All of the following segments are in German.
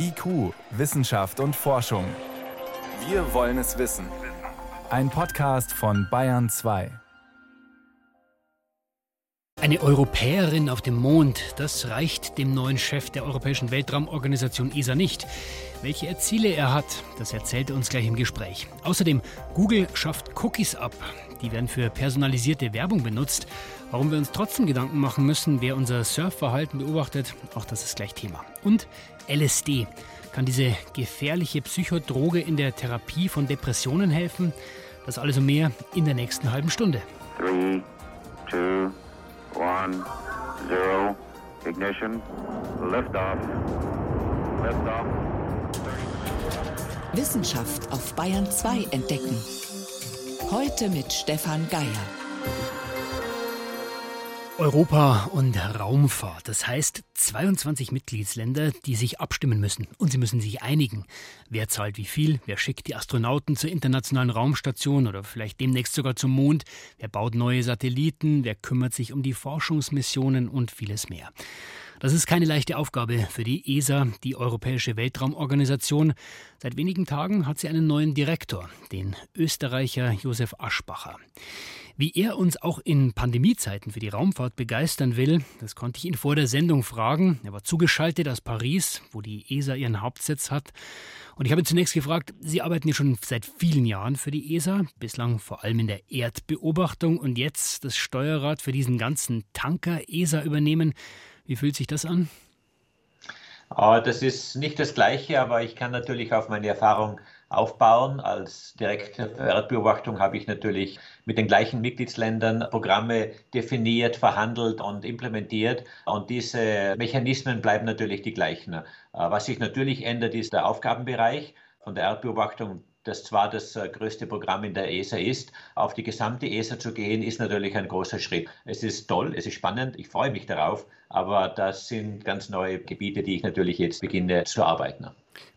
IQ, Wissenschaft und Forschung. Wir wollen es wissen. Ein Podcast von Bayern 2. Eine Europäerin auf dem Mond, das reicht dem neuen Chef der Europäischen Weltraumorganisation ESA nicht. Welche Ziele er hat, das erzählt er uns gleich im Gespräch. Außerdem, Google schafft Cookies ab. Die werden für personalisierte Werbung benutzt. Warum wir uns trotzdem Gedanken machen müssen, wer unser Surfverhalten beobachtet, auch das ist gleich Thema. Und LSD. Kann diese gefährliche Psychodroge in der Therapie von Depressionen helfen? Das alles und mehr in der nächsten halben Stunde. 3, 2, 1, 0, ignition, liftoff, liftoff. Wissenschaft auf Bayern 2 entdecken. Heute mit Stefan Geier. Europa und Raumfahrt. Das heißt 22 Mitgliedsländer, die sich abstimmen müssen. Und sie müssen sich einigen. Wer zahlt wie viel? Wer schickt die Astronauten zur internationalen Raumstation oder vielleicht demnächst sogar zum Mond? Wer baut neue Satelliten? Wer kümmert sich um die Forschungsmissionen und vieles mehr? Das ist keine leichte Aufgabe für die ESA, die Europäische Weltraumorganisation. Seit wenigen Tagen hat sie einen neuen Direktor, den Österreicher Josef Aschbacher. Wie er uns auch in Pandemiezeiten für die Raumfahrt begeistern will, das konnte ich ihn vor der Sendung fragen. Er war zugeschaltet aus Paris, wo die ESA ihren Hauptsitz hat. Und ich habe ihn zunächst gefragt, Sie arbeiten ja schon seit vielen Jahren für die ESA, bislang vor allem in der Erdbeobachtung und jetzt das Steuerrad für diesen ganzen Tanker ESA übernehmen. Wie fühlt sich das an? Ah, das ist nicht das Gleiche, aber ich kann natürlich auf meine Erfahrung aufbauen. Als Direktor für Erdbeobachtung habe ich natürlich mit den gleichen Mitgliedsländern Programme definiert, verhandelt und implementiert. Und diese Mechanismen bleiben natürlich die gleichen. Äh, was sich natürlich ändert, ist der Aufgabenbereich von der Erdbeobachtung das zwar das äh, größte Programm in der ESA ist, auf die gesamte ESA zu gehen, ist natürlich ein großer Schritt. Es ist toll, es ist spannend, ich freue mich darauf, aber das sind ganz neue Gebiete, die ich natürlich jetzt beginne zu arbeiten.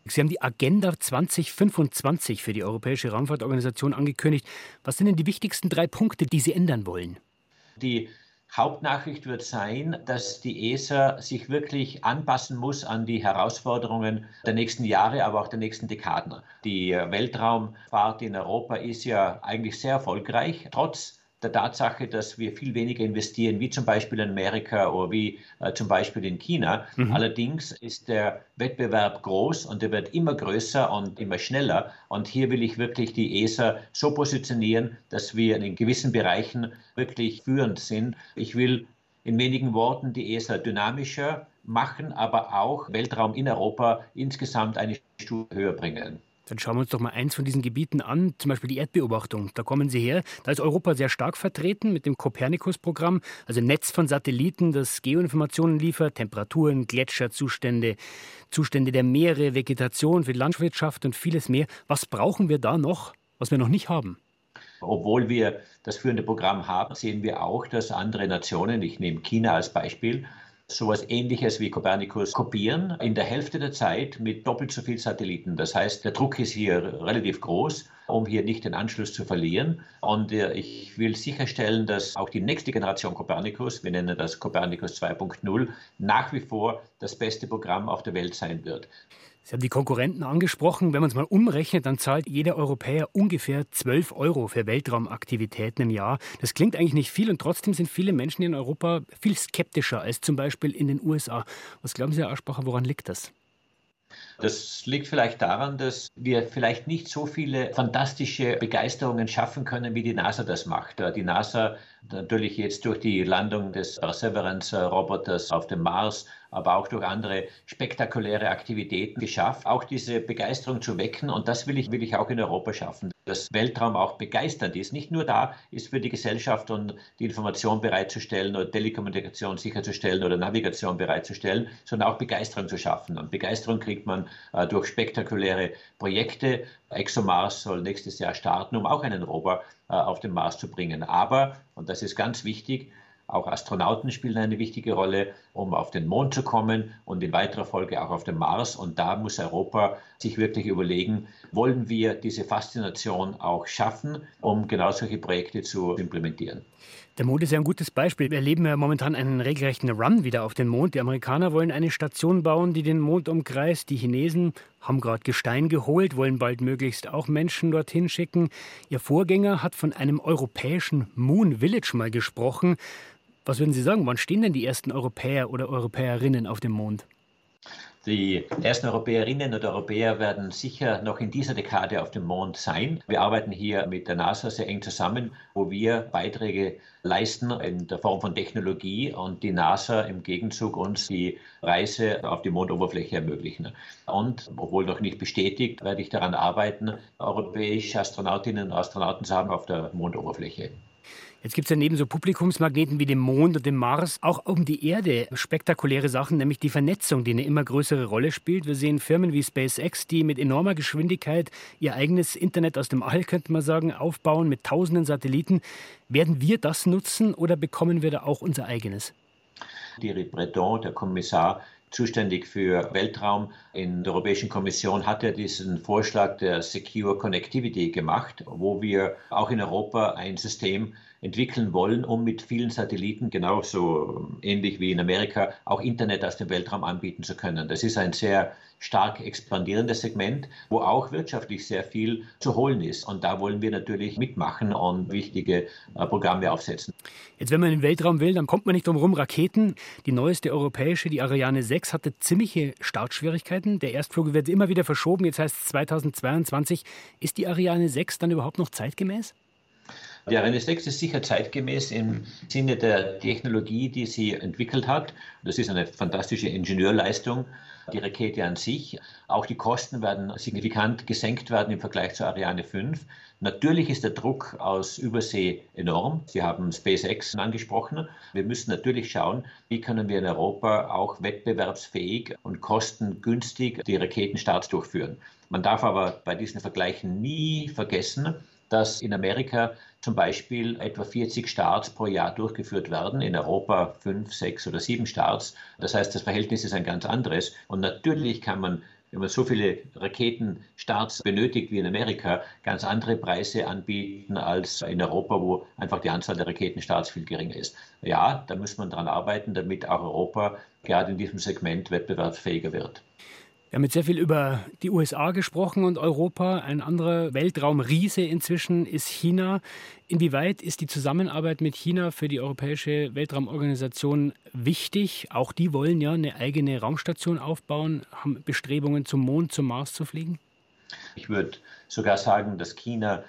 Sie haben die Agenda 2025 für die Europäische Raumfahrtorganisation angekündigt. Was sind denn die wichtigsten drei Punkte, die Sie ändern wollen? Die Hauptnachricht wird sein, dass die ESA sich wirklich anpassen muss an die Herausforderungen der nächsten Jahre, aber auch der nächsten Dekaden. Die Weltraumfahrt in Europa ist ja eigentlich sehr erfolgreich, trotz der Tatsache, dass wir viel weniger investieren, wie zum Beispiel in Amerika oder wie äh, zum Beispiel in China. Mhm. Allerdings ist der Wettbewerb groß und er wird immer größer und immer schneller. Und hier will ich wirklich die ESA so positionieren, dass wir in gewissen Bereichen wirklich führend sind. Ich will in wenigen Worten die ESA dynamischer machen, aber auch Weltraum in Europa insgesamt eine Stufe höher bringen. Dann schauen wir uns doch mal eins von diesen Gebieten an, zum Beispiel die Erdbeobachtung. Da kommen Sie her. Da ist Europa sehr stark vertreten mit dem Copernicus-Programm, also ein Netz von Satelliten, das Geoinformationen liefert, Temperaturen, Gletscherzustände, Zustände der Meere, Vegetation für die Landwirtschaft und vieles mehr. Was brauchen wir da noch, was wir noch nicht haben? Obwohl wir das führende Programm haben, sehen wir auch, dass andere Nationen, ich nehme China als Beispiel, sowas ähnliches wie Copernicus kopieren, in der Hälfte der Zeit mit doppelt so viel Satelliten. Das heißt, der Druck ist hier relativ groß, um hier nicht den Anschluss zu verlieren. Und äh, ich will sicherstellen, dass auch die nächste Generation Copernicus, wir nennen das Copernicus 2.0, nach wie vor das beste Programm auf der Welt sein wird. Sie haben die Konkurrenten angesprochen. Wenn man es mal umrechnet, dann zahlt jeder Europäer ungefähr 12 Euro für Weltraumaktivitäten im Jahr. Das klingt eigentlich nicht viel und trotzdem sind viele Menschen in Europa viel skeptischer als zum Beispiel in den USA. Was glauben Sie, Herr Aschbacher, woran liegt das? Das liegt vielleicht daran, dass wir vielleicht nicht so viele fantastische Begeisterungen schaffen können, wie die NASA das macht. Die NASA natürlich jetzt durch die Landung des Perseverance-Roboters auf dem Mars aber auch durch andere spektakuläre Aktivitäten geschafft, auch diese Begeisterung zu wecken. Und das will ich, will ich auch in Europa schaffen, dass Weltraum auch begeisternd ist. Nicht nur da ist für die Gesellschaft und die Information bereitzustellen oder Telekommunikation sicherzustellen oder Navigation bereitzustellen, sondern auch Begeisterung zu schaffen. Und Begeisterung kriegt man äh, durch spektakuläre Projekte. ExoMars soll nächstes Jahr starten, um auch einen Rover äh, auf den Mars zu bringen. Aber, und das ist ganz wichtig, Auch Astronauten spielen eine wichtige Rolle, um auf den Mond zu kommen und in weiterer Folge auch auf den Mars. Und da muss Europa sich wirklich überlegen, wollen wir diese Faszination auch schaffen, um genau solche Projekte zu implementieren. Der Mond ist ja ein gutes Beispiel. Wir erleben ja momentan einen regelrechten Run wieder auf den Mond. Die Amerikaner wollen eine Station bauen, die den Mond umkreist. Die Chinesen haben gerade Gestein geholt, wollen bald möglichst auch Menschen dorthin schicken. Ihr Vorgänger hat von einem europäischen Moon Village mal gesprochen. Was würden Sie sagen, wann stehen denn die ersten Europäer oder Europäerinnen auf dem Mond? Die ersten Europäerinnen und Europäer werden sicher noch in dieser Dekade auf dem Mond sein. Wir arbeiten hier mit der NASA sehr eng zusammen, wo wir Beiträge leisten in der Form von Technologie und die NASA im Gegenzug uns die Reise auf die Mondoberfläche ermöglichen. Und obwohl noch nicht bestätigt, werde ich daran arbeiten, europäische Astronautinnen und Astronauten zu haben auf der Mondoberfläche. Jetzt gibt es ja neben so Publikumsmagneten wie dem Mond und dem Mars auch um die Erde spektakuläre Sachen, nämlich die Vernetzung, die eine immer größere Rolle spielt. Wir sehen Firmen wie SpaceX, die mit enormer Geschwindigkeit ihr eigenes Internet aus dem All, könnte man sagen, aufbauen mit tausenden Satelliten. Werden wir das nutzen oder bekommen wir da auch unser eigenes? Thierry Breton, der Kommissar, zuständig für Weltraum in der Europäischen Kommission hat er diesen Vorschlag der Secure Connectivity gemacht, wo wir auch in Europa ein System entwickeln wollen, um mit vielen Satelliten, genauso ähnlich wie in Amerika, auch Internet aus dem Weltraum anbieten zu können. Das ist ein sehr stark expandierendes Segment, wo auch wirtschaftlich sehr viel zu holen ist. Und da wollen wir natürlich mitmachen und wichtige äh, Programme aufsetzen. Jetzt, wenn man in den Weltraum will, dann kommt man nicht drum herum. Raketen, die neueste europäische, die Ariane 6, hatte ziemliche Startschwierigkeiten. Der Erstflug wird immer wieder verschoben. Jetzt heißt es 2022. Ist die Ariane 6 dann überhaupt noch zeitgemäß? Ariane 6 ist sicher zeitgemäß im Sinne der Technologie, die sie entwickelt hat. Das ist eine fantastische Ingenieurleistung, die Rakete an sich. Auch die Kosten werden signifikant gesenkt werden im Vergleich zur Ariane 5. Natürlich ist der Druck aus Übersee enorm. Sie haben SpaceX angesprochen. Wir müssen natürlich schauen, wie können wir in Europa auch wettbewerbsfähig und kostengünstig die Raketenstarts durchführen. Man darf aber bei diesen Vergleichen nie vergessen, dass in Amerika zum Beispiel etwa 40 Starts pro Jahr durchgeführt werden, in Europa fünf, sechs oder sieben Starts. Das heißt, das Verhältnis ist ein ganz anderes. Und natürlich kann man wenn man so viele Raketenstarts benötigt wie in Amerika, ganz andere Preise anbieten als in Europa, wo einfach die Anzahl der Raketenstarts viel geringer ist. Ja, da muss man daran arbeiten, damit auch Europa gerade in diesem Segment wettbewerbsfähiger wird. Wir haben jetzt sehr viel über die USA gesprochen und Europa. Ein anderer Weltraumriese inzwischen ist China. Inwieweit ist die Zusammenarbeit mit China für die Europäische Weltraumorganisation wichtig? Auch die wollen ja eine eigene Raumstation aufbauen, haben Bestrebungen zum Mond, zum Mars zu fliegen. Ich würde sogar sagen, dass China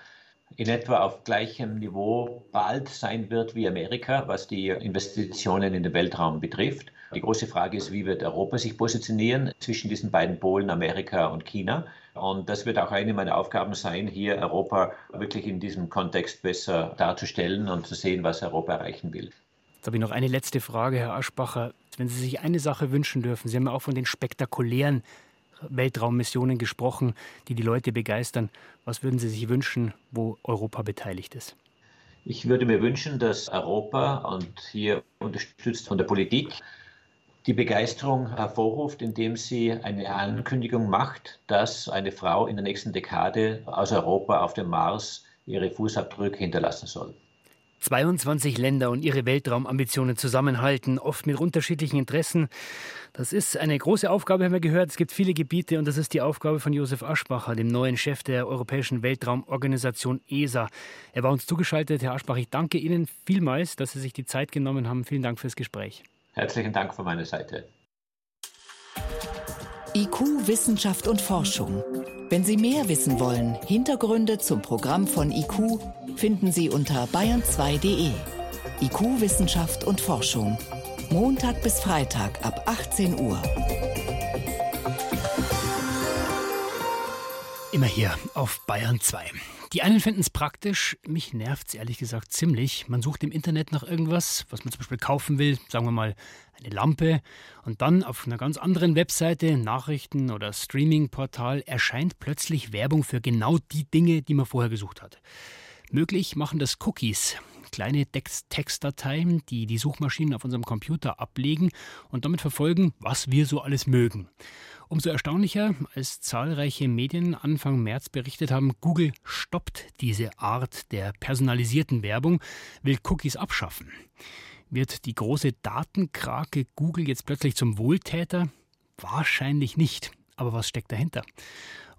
in etwa auf gleichem Niveau bald sein wird wie Amerika, was die Investitionen in den Weltraum betrifft. Die große Frage ist, wie wird Europa sich positionieren zwischen diesen beiden Polen, Amerika und China? Und das wird auch eine meiner Aufgaben sein, hier Europa wirklich in diesem Kontext besser darzustellen und zu sehen, was Europa erreichen will. Jetzt habe ich noch eine letzte Frage, Herr Aschbacher. Wenn Sie sich eine Sache wünschen dürfen, Sie haben ja auch von den spektakulären Weltraummissionen gesprochen, die die Leute begeistern. Was würden Sie sich wünschen, wo Europa beteiligt ist? Ich würde mir wünschen, dass Europa und hier unterstützt von der Politik die Begeisterung hervorruft, indem sie eine Ankündigung macht, dass eine Frau in der nächsten Dekade aus Europa auf dem Mars ihre Fußabdrücke hinterlassen soll. 22 Länder und ihre Weltraumambitionen zusammenhalten, oft mit unterschiedlichen Interessen. Das ist eine große Aufgabe, haben wir gehört. Es gibt viele Gebiete und das ist die Aufgabe von Josef Aschbacher, dem neuen Chef der Europäischen Weltraumorganisation ESA. Er war uns zugeschaltet. Herr Aschbach, ich danke Ihnen vielmals, dass Sie sich die Zeit genommen haben. Vielen Dank fürs Gespräch. Herzlichen Dank von meiner Seite. IQ, Wissenschaft und Forschung. Wenn Sie mehr wissen wollen, Hintergründe zum Programm von IQ finden Sie unter bayern2.de. IQ, Wissenschaft und Forschung. Montag bis Freitag ab 18 Uhr. Immer hier auf Bayern 2. Die einen finden es praktisch, mich nervt es ehrlich gesagt ziemlich. Man sucht im Internet nach irgendwas, was man zum Beispiel kaufen will, sagen wir mal eine Lampe, und dann auf einer ganz anderen Webseite, Nachrichten- oder Streaming-Portal, erscheint plötzlich Werbung für genau die Dinge, die man vorher gesucht hat. Möglich machen das Cookies. Kleine Textdateien, die die Suchmaschinen auf unserem Computer ablegen und damit verfolgen, was wir so alles mögen. Umso erstaunlicher, als zahlreiche Medien Anfang März berichtet haben, Google stoppt diese Art der personalisierten Werbung, will Cookies abschaffen. Wird die große Datenkrake Google jetzt plötzlich zum Wohltäter? Wahrscheinlich nicht. Aber was steckt dahinter?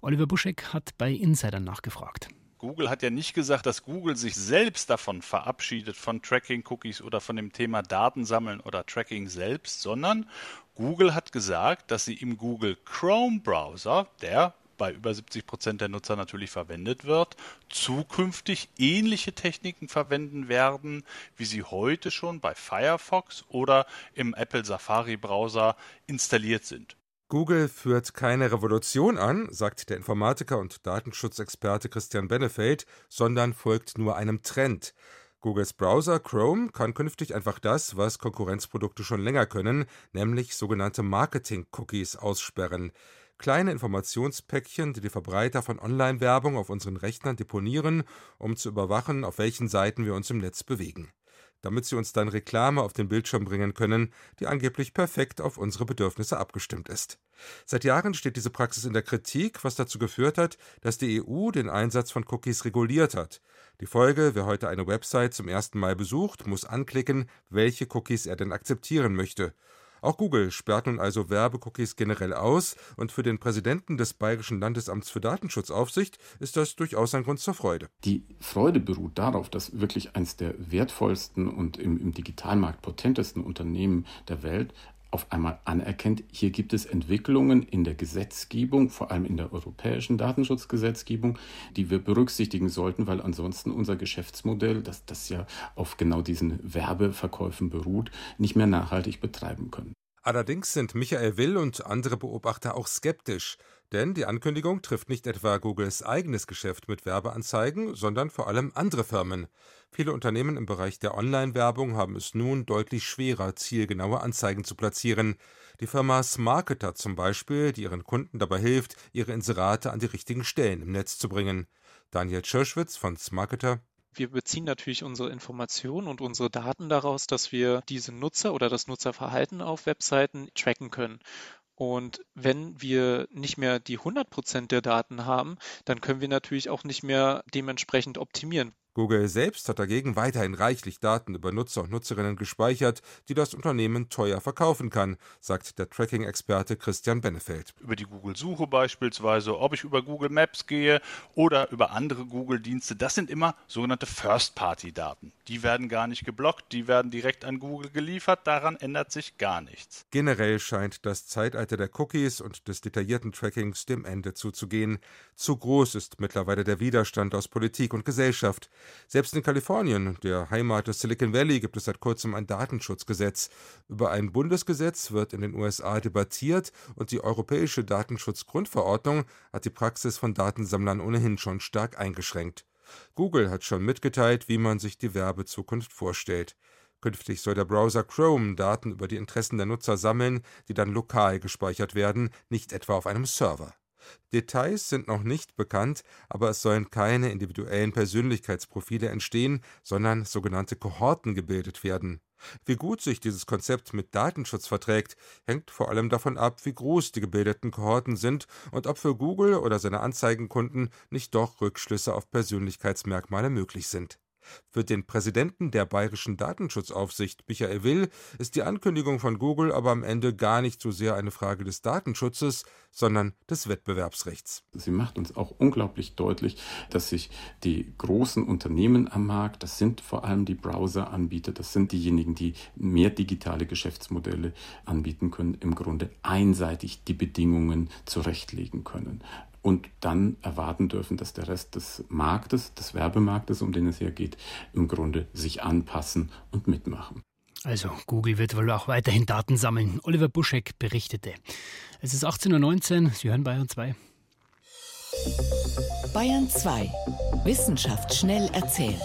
Oliver Buschek hat bei Insidern nachgefragt. Google hat ja nicht gesagt, dass Google sich selbst davon verabschiedet, von Tracking-Cookies oder von dem Thema Datensammeln oder Tracking selbst, sondern Google hat gesagt, dass sie im Google Chrome-Browser, der bei über 70 Prozent der Nutzer natürlich verwendet wird, zukünftig ähnliche Techniken verwenden werden, wie sie heute schon bei Firefox oder im Apple Safari Browser installiert sind. Google führt keine Revolution an, sagt der Informatiker und Datenschutzexperte Christian Benefeld, sondern folgt nur einem Trend. Googles Browser Chrome kann künftig einfach das, was Konkurrenzprodukte schon länger können, nämlich sogenannte Marketing-Cookies aussperren. Kleine Informationspäckchen, die die Verbreiter von Online-Werbung auf unseren Rechnern deponieren, um zu überwachen, auf welchen Seiten wir uns im Netz bewegen damit sie uns dann Reklame auf den Bildschirm bringen können, die angeblich perfekt auf unsere Bedürfnisse abgestimmt ist. Seit Jahren steht diese Praxis in der Kritik, was dazu geführt hat, dass die EU den Einsatz von Cookies reguliert hat. Die Folge, wer heute eine Website zum ersten Mal besucht, muss anklicken, welche Cookies er denn akzeptieren möchte. Auch Google sperrt nun also Werbecookies generell aus, und für den Präsidenten des Bayerischen Landesamts für Datenschutzaufsicht ist das durchaus ein Grund zur Freude. Die Freude beruht darauf, dass wirklich eines der wertvollsten und im, im Digitalmarkt potentesten Unternehmen der Welt auf einmal anerkennt, hier gibt es Entwicklungen in der Gesetzgebung, vor allem in der europäischen Datenschutzgesetzgebung, die wir berücksichtigen sollten, weil ansonsten unser Geschäftsmodell, das, das ja auf genau diesen Werbeverkäufen beruht, nicht mehr nachhaltig betreiben können. Allerdings sind Michael Will und andere Beobachter auch skeptisch. Denn die Ankündigung trifft nicht etwa Googles eigenes Geschäft mit Werbeanzeigen, sondern vor allem andere Firmen. Viele Unternehmen im Bereich der Online-Werbung haben es nun deutlich schwerer, zielgenaue Anzeigen zu platzieren. Die Firma Smarketer zum Beispiel, die ihren Kunden dabei hilft, ihre Inserate an die richtigen Stellen im Netz zu bringen. Daniel Tschirschwitz von Smarketer wir beziehen natürlich unsere Informationen und unsere Daten daraus, dass wir diese Nutzer oder das Nutzerverhalten auf Webseiten tracken können. Und wenn wir nicht mehr die 100 Prozent der Daten haben, dann können wir natürlich auch nicht mehr dementsprechend optimieren. Google selbst hat dagegen weiterhin reichlich Daten über Nutzer und Nutzerinnen gespeichert, die das Unternehmen teuer verkaufen kann, sagt der Tracking-Experte Christian Benefeld. Über die Google-Suche beispielsweise, ob ich über Google Maps gehe oder über andere Google-Dienste, das sind immer sogenannte First-Party-Daten. Die werden gar nicht geblockt, die werden direkt an Google geliefert, daran ändert sich gar nichts. Generell scheint das Zeitalter der Cookies und des detaillierten Trackings dem Ende zuzugehen. Zu groß ist mittlerweile der Widerstand aus Politik und Gesellschaft. Selbst in Kalifornien, der Heimat des Silicon Valley, gibt es seit kurzem ein Datenschutzgesetz. Über ein Bundesgesetz wird in den USA debattiert und die Europäische Datenschutzgrundverordnung hat die Praxis von Datensammlern ohnehin schon stark eingeschränkt. Google hat schon mitgeteilt, wie man sich die Werbezukunft vorstellt. Künftig soll der Browser Chrome Daten über die Interessen der Nutzer sammeln, die dann lokal gespeichert werden, nicht etwa auf einem Server. Details sind noch nicht bekannt, aber es sollen keine individuellen Persönlichkeitsprofile entstehen, sondern sogenannte Kohorten gebildet werden. Wie gut sich dieses Konzept mit Datenschutz verträgt, hängt vor allem davon ab, wie groß die gebildeten Kohorten sind und ob für Google oder seine Anzeigenkunden nicht doch Rückschlüsse auf Persönlichkeitsmerkmale möglich sind. Für den Präsidenten der Bayerischen Datenschutzaufsicht, Michael Will, ist die Ankündigung von Google aber am Ende gar nicht so sehr eine Frage des Datenschutzes, sondern des Wettbewerbsrechts. Sie macht uns auch unglaublich deutlich, dass sich die großen Unternehmen am Markt, das sind vor allem die Browseranbieter, das sind diejenigen, die mehr digitale Geschäftsmodelle anbieten können, im Grunde einseitig die Bedingungen zurechtlegen können und dann erwarten dürfen, dass der Rest des Marktes, des Werbemarktes, um den es hier geht, im Grunde sich anpassen und mitmachen. Also Google wird wohl auch weiterhin Daten sammeln. Oliver Buschek berichtete. Es ist 18.19 Uhr, Sie hören Bayern 2. Bayern 2. Wissenschaft schnell erzählt.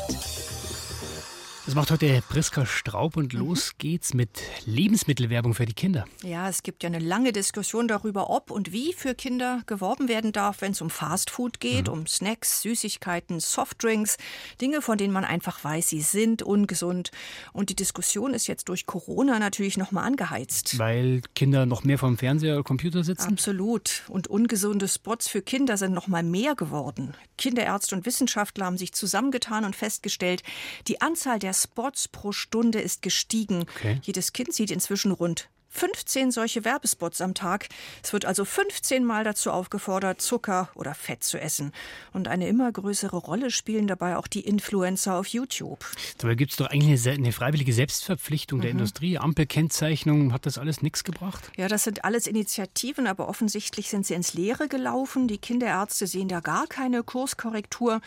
Das macht heute Priska Straub und mhm. los geht's mit Lebensmittelwerbung für die Kinder. Ja, es gibt ja eine lange Diskussion darüber, ob und wie für Kinder geworben werden darf, wenn es um Fastfood geht, mhm. um Snacks, Süßigkeiten, Softdrinks, Dinge, von denen man einfach weiß, sie sind ungesund. Und die Diskussion ist jetzt durch Corona natürlich nochmal angeheizt. Weil Kinder noch mehr vom Fernseher oder Computer sitzen? Absolut. Und ungesunde Spots für Kinder sind nochmal mehr geworden. Kinderärzte und Wissenschaftler haben sich zusammengetan und festgestellt, die Anzahl der Spots pro Stunde ist gestiegen. Okay. Jedes Kind sieht inzwischen rund 15 solche Werbespots am Tag. Es wird also 15 Mal dazu aufgefordert, Zucker oder Fett zu essen. Und eine immer größere Rolle spielen dabei auch die Influencer auf YouTube. Dabei gibt es doch eigentlich eine, freiwillige Selbstverpflichtung mhm. der Industrie. Ampelkennzeichnung, hat das alles nichts gebracht? Ja, das sind alles Initiativen, aber offensichtlich sind sie ins Leere gelaufen. Die Kinderärzte sehen da gar keine Kurskorrektur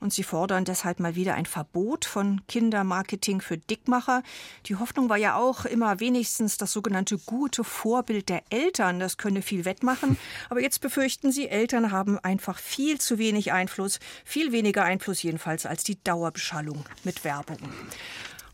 und sie fordern deshalb mal wieder ein Verbot von Kindermarketing für Dickmacher. Die Hoffnung war ja auch immer wenigstens das sogenannte gute Vorbild der Eltern. Das könne viel wettmachen. Aber jetzt befürchten sie, Eltern haben einfach viel zu wenig Einfluss, viel weniger Einfluss jedenfalls als die Dauerbeschallung mit Werbung.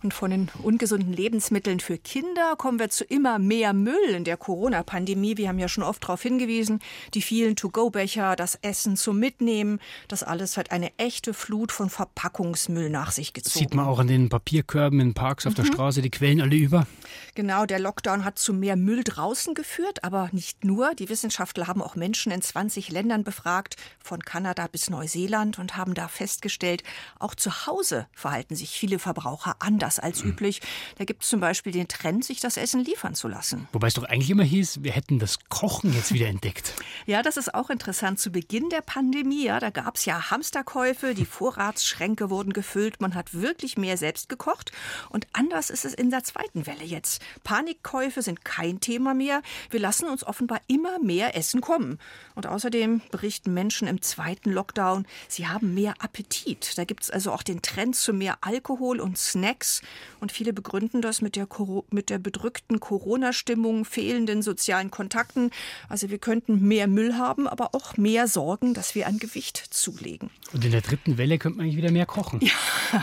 Und von den ungesunden Lebensmitteln für Kinder kommen wir zu immer mehr Müll in der Corona-Pandemie. Wir haben ja schon oft darauf hingewiesen, die vielen To-Go-Becher, das Essen zum Mitnehmen, das alles hat eine echte Flut von Verpackungsmüll nach sich gezogen. Sieht man auch an den Papierkörben in Parks auf mhm. der Straße, die quellen alle über. Genau, der Lockdown hat zu mehr Müll draußen geführt, aber nicht nur. Die Wissenschaftler haben auch Menschen in 20 Ländern befragt, von Kanada bis Neuseeland, und haben da festgestellt, auch zu Hause verhalten sich viele Verbraucher anders anders als üblich. Da gibt es zum Beispiel den Trend, sich das Essen liefern zu lassen. Wobei es doch eigentlich immer hieß, wir hätten das Kochen jetzt wieder entdeckt. ja, das ist auch interessant. Zu Beginn der Pandemie, ja, da gab es ja Hamsterkäufe, die Vorratsschränke wurden gefüllt, man hat wirklich mehr selbst gekocht. Und anders ist es in der zweiten Welle jetzt. Panikkäufe sind kein Thema mehr. Wir lassen uns offenbar immer mehr Essen kommen. Und außerdem berichten Menschen im zweiten Lockdown, sie haben mehr Appetit. Da gibt es also auch den Trend zu mehr Alkohol und Snacks. Und viele begründen das mit der, mit der bedrückten Corona-Stimmung, fehlenden sozialen Kontakten. Also wir könnten mehr Müll haben, aber auch mehr Sorgen, dass wir an Gewicht zulegen. Und in der dritten Welle könnte man eigentlich wieder mehr kochen. Ja.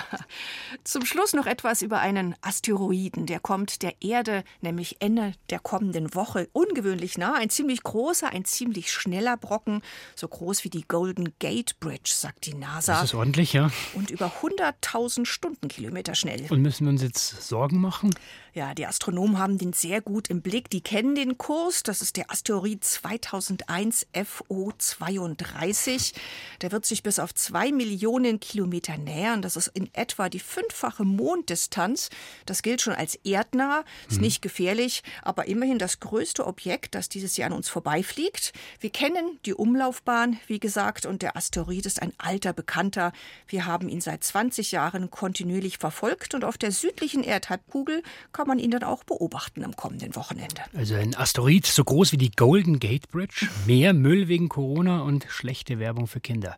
Zum Schluss noch etwas über einen Asteroiden. Der kommt der Erde nämlich Ende der kommenden Woche ungewöhnlich nah. Ein ziemlich großer, ein ziemlich schneller Brocken, so groß wie die Golden Gate Bridge, sagt die NASA. Das ist ordentlich, ja. Und über 100.000 Stundenkilometer schnell. Und müssen wir uns jetzt Sorgen machen? Ja, die Astronomen haben den sehr gut im Blick. Die kennen den Kurs. Das ist der Asteroid 2001 FO32. Der wird sich bis auf zwei Millionen Kilometer nähern. Das ist in etwa die fünffache Monddistanz. Das gilt schon als erdnah. Ist mhm. nicht gefährlich, aber immerhin das größte Objekt, das dieses Jahr an uns vorbeifliegt. Wir kennen die Umlaufbahn, wie gesagt, und der Asteroid ist ein alter Bekannter. Wir haben ihn seit 20 Jahren kontinuierlich verfolgt und auf der südlichen Erdhalbkugel kann man ihn dann auch beobachten am kommenden Wochenende. Also ein Asteroid so groß wie die Golden Gate Bridge, mehr Müll wegen Corona und schlechte Werbung für Kinder.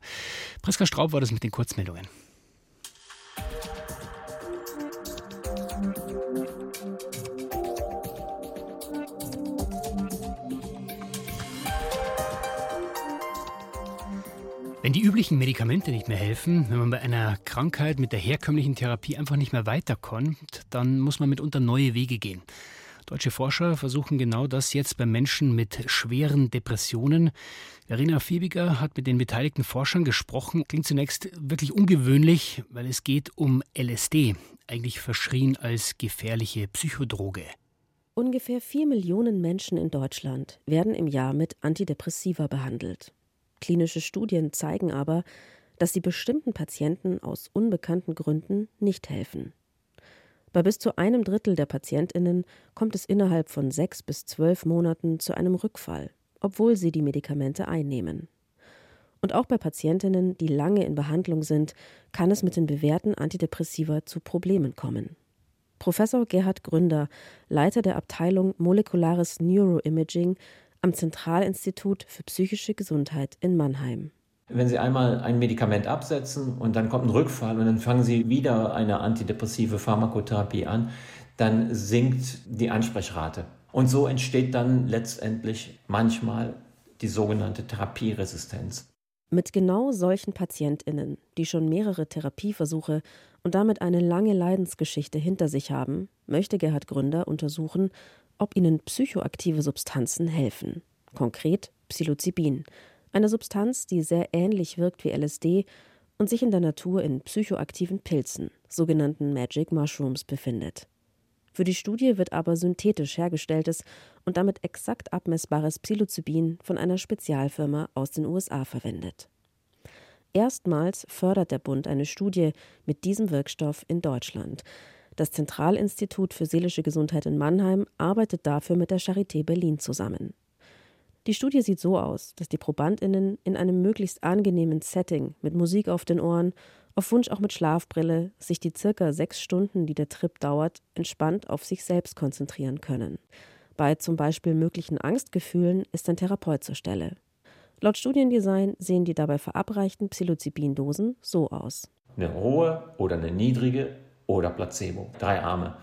Priska Straub war das mit den Kurzmeldungen. Wenn die üblichen Medikamente nicht mehr helfen, wenn man bei einer Krankheit mit der herkömmlichen Therapie einfach nicht mehr weiterkommt, dann muss man mitunter neue Wege gehen. Deutsche Forscher versuchen genau das jetzt bei Menschen mit schweren Depressionen. Verena Fiebiger hat mit den beteiligten Forschern gesprochen. Klingt zunächst wirklich ungewöhnlich, weil es geht um LSD, eigentlich verschrien als gefährliche Psychodroge. Ungefähr vier Millionen Menschen in Deutschland werden im Jahr mit Antidepressiva behandelt. Klinische Studien zeigen aber, dass sie bestimmten Patienten aus unbekannten Gründen nicht helfen. Bei bis zu einem Drittel der Patientinnen kommt es innerhalb von sechs bis zwölf Monaten zu einem Rückfall, obwohl sie die Medikamente einnehmen. Und auch bei Patientinnen, die lange in Behandlung sind, kann es mit den bewährten Antidepressiva zu Problemen kommen. Professor Gerhard Gründer, Leiter der Abteilung Molekulares Neuroimaging am Zentralinstitut für psychische Gesundheit in Mannheim. Wenn Sie einmal ein Medikament absetzen und dann kommt ein Rückfall und dann fangen Sie wieder eine antidepressive Pharmakotherapie an, dann sinkt die Ansprechrate. Und so entsteht dann letztendlich manchmal die sogenannte Therapieresistenz. Mit genau solchen PatientInnen, die schon mehrere Therapieversuche und damit eine lange Leidensgeschichte hinter sich haben, möchte Gerhard Gründer untersuchen, ob ihnen psychoaktive Substanzen helfen. Konkret Psilocybin, eine Substanz, die sehr ähnlich wirkt wie LSD und sich in der Natur in psychoaktiven Pilzen, sogenannten Magic Mushrooms, befindet. Für die Studie wird aber synthetisch hergestelltes und damit exakt abmessbares Psilocybin von einer Spezialfirma aus den USA verwendet. Erstmals fördert der Bund eine Studie mit diesem Wirkstoff in Deutschland. Das Zentralinstitut für seelische Gesundheit in Mannheim arbeitet dafür mit der Charité Berlin zusammen. Die Studie sieht so aus, dass die Probandinnen in einem möglichst angenehmen Setting mit Musik auf den Ohren auf Wunsch auch mit Schlafbrille, sich die circa sechs Stunden, die der Trip dauert, entspannt auf sich selbst konzentrieren können. Bei zum Beispiel möglichen Angstgefühlen ist ein Therapeut zur Stelle. Laut Studiendesign sehen die dabei verabreichten Psilocybin-Dosen so aus. Eine hohe oder eine niedrige oder Placebo. Drei Arme.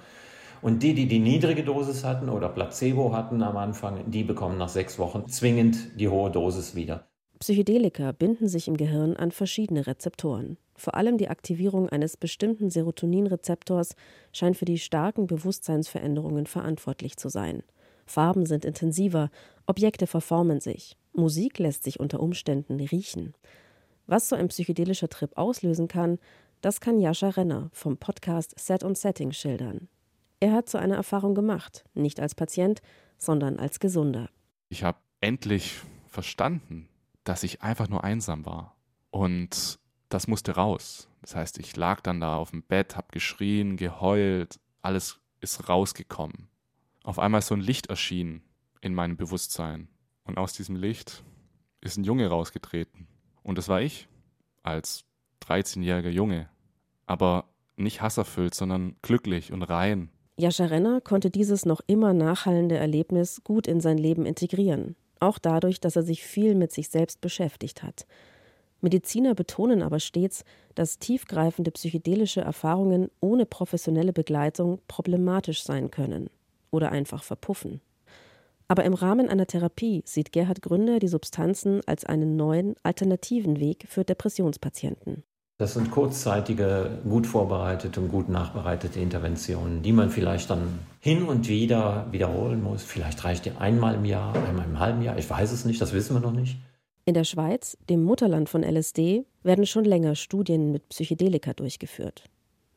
Und die, die die niedrige Dosis hatten oder Placebo hatten am Anfang, die bekommen nach sechs Wochen zwingend die hohe Dosis wieder. Psychedelika binden sich im Gehirn an verschiedene Rezeptoren. Vor allem die Aktivierung eines bestimmten Serotoninrezeptors scheint für die starken Bewusstseinsveränderungen verantwortlich zu sein. Farben sind intensiver, Objekte verformen sich, Musik lässt sich unter Umständen riechen. Was so ein psychedelischer Trip auslösen kann, das kann Jascha Renner vom Podcast Set und Setting schildern. Er hat so eine Erfahrung gemacht, nicht als Patient, sondern als Gesunder. Ich habe endlich verstanden, dass ich einfach nur einsam war. Und das musste raus. Das heißt, ich lag dann da auf dem Bett, hab geschrien, geheult, alles ist rausgekommen. Auf einmal ist so ein Licht erschienen in meinem Bewusstsein. Und aus diesem Licht ist ein Junge rausgetreten. Und das war ich, als 13-jähriger Junge. Aber nicht hasserfüllt, sondern glücklich und rein. Jascha Renner konnte dieses noch immer nachhallende Erlebnis gut in sein Leben integrieren. Auch dadurch, dass er sich viel mit sich selbst beschäftigt hat. Mediziner betonen aber stets, dass tiefgreifende psychedelische Erfahrungen ohne professionelle Begleitung problematisch sein können oder einfach verpuffen. Aber im Rahmen einer Therapie sieht Gerhard Gründer die Substanzen als einen neuen, alternativen Weg für Depressionspatienten. Das sind kurzzeitige, gut vorbereitete und gut nachbereitete Interventionen, die man vielleicht dann hin und wieder wiederholen muss. Vielleicht reicht die einmal im Jahr, einmal im halben Jahr. Ich weiß es nicht, das wissen wir noch nicht. In der Schweiz, dem Mutterland von LSD, werden schon länger Studien mit Psychedelika durchgeführt.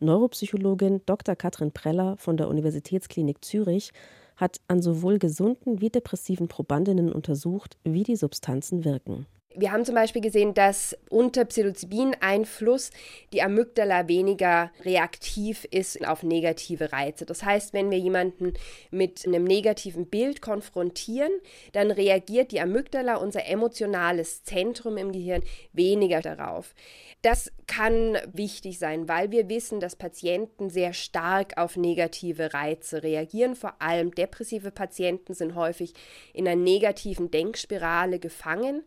Neuropsychologin Dr. Katrin Preller von der Universitätsklinik Zürich hat an sowohl gesunden wie depressiven Probandinnen untersucht, wie die Substanzen wirken. Wir haben zum Beispiel gesehen, dass unter Psilocybin-Einfluss die Amygdala weniger reaktiv ist auf negative Reize. Das heißt, wenn wir jemanden mit einem negativen Bild konfrontieren, dann reagiert die Amygdala, unser emotionales Zentrum im Gehirn, weniger darauf. Das kann wichtig sein, weil wir wissen, dass Patienten sehr stark auf negative Reize reagieren. Vor allem depressive Patienten sind häufig in einer negativen Denkspirale gefangen.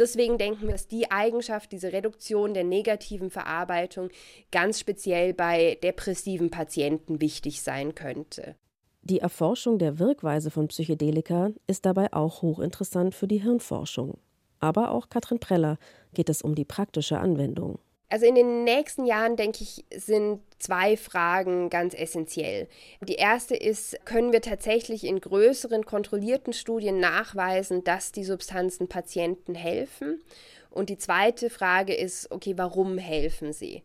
Deswegen denken wir, dass die Eigenschaft, diese Reduktion der negativen Verarbeitung ganz speziell bei depressiven Patienten wichtig sein könnte. Die Erforschung der Wirkweise von Psychedelika ist dabei auch hochinteressant für die Hirnforschung. Aber auch Katrin Preller geht es um die praktische Anwendung. Also in den nächsten Jahren, denke ich, sind zwei Fragen ganz essentiell. Die erste ist, können wir tatsächlich in größeren kontrollierten Studien nachweisen, dass die Substanzen Patienten helfen? Und die zweite Frage ist, okay, warum helfen sie?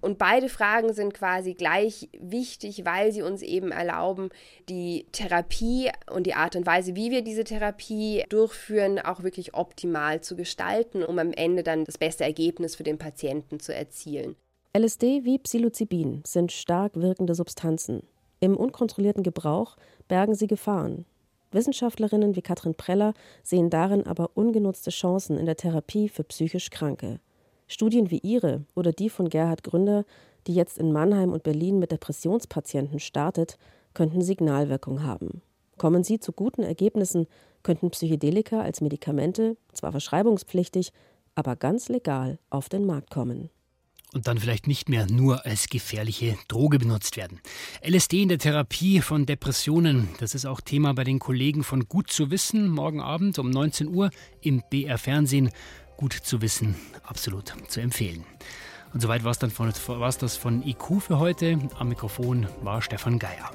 Und beide Fragen sind quasi gleich wichtig, weil sie uns eben erlauben, die Therapie und die Art und Weise, wie wir diese Therapie durchführen, auch wirklich optimal zu gestalten, um am Ende dann das beste Ergebnis für den Patienten zu erzielen. LSD wie Psilocybin sind stark wirkende Substanzen. Im unkontrollierten Gebrauch bergen sie Gefahren. Wissenschaftlerinnen wie Katrin Preller sehen darin aber ungenutzte Chancen in der Therapie für psychisch Kranke. Studien wie Ihre oder die von Gerhard Gründer, die jetzt in Mannheim und Berlin mit Depressionspatienten startet, könnten Signalwirkung haben. Kommen sie zu guten Ergebnissen, könnten Psychedelika als Medikamente, zwar verschreibungspflichtig, aber ganz legal auf den Markt kommen und dann vielleicht nicht mehr nur als gefährliche Droge benutzt werden. LSD in der Therapie von Depressionen, das ist auch Thema bei den Kollegen von Gut zu wissen, morgen Abend um 19 Uhr im BR Fernsehen. Gut zu wissen, absolut zu empfehlen. Und soweit war es dann von, war's das von IQ für heute. Am Mikrofon war Stefan Geier.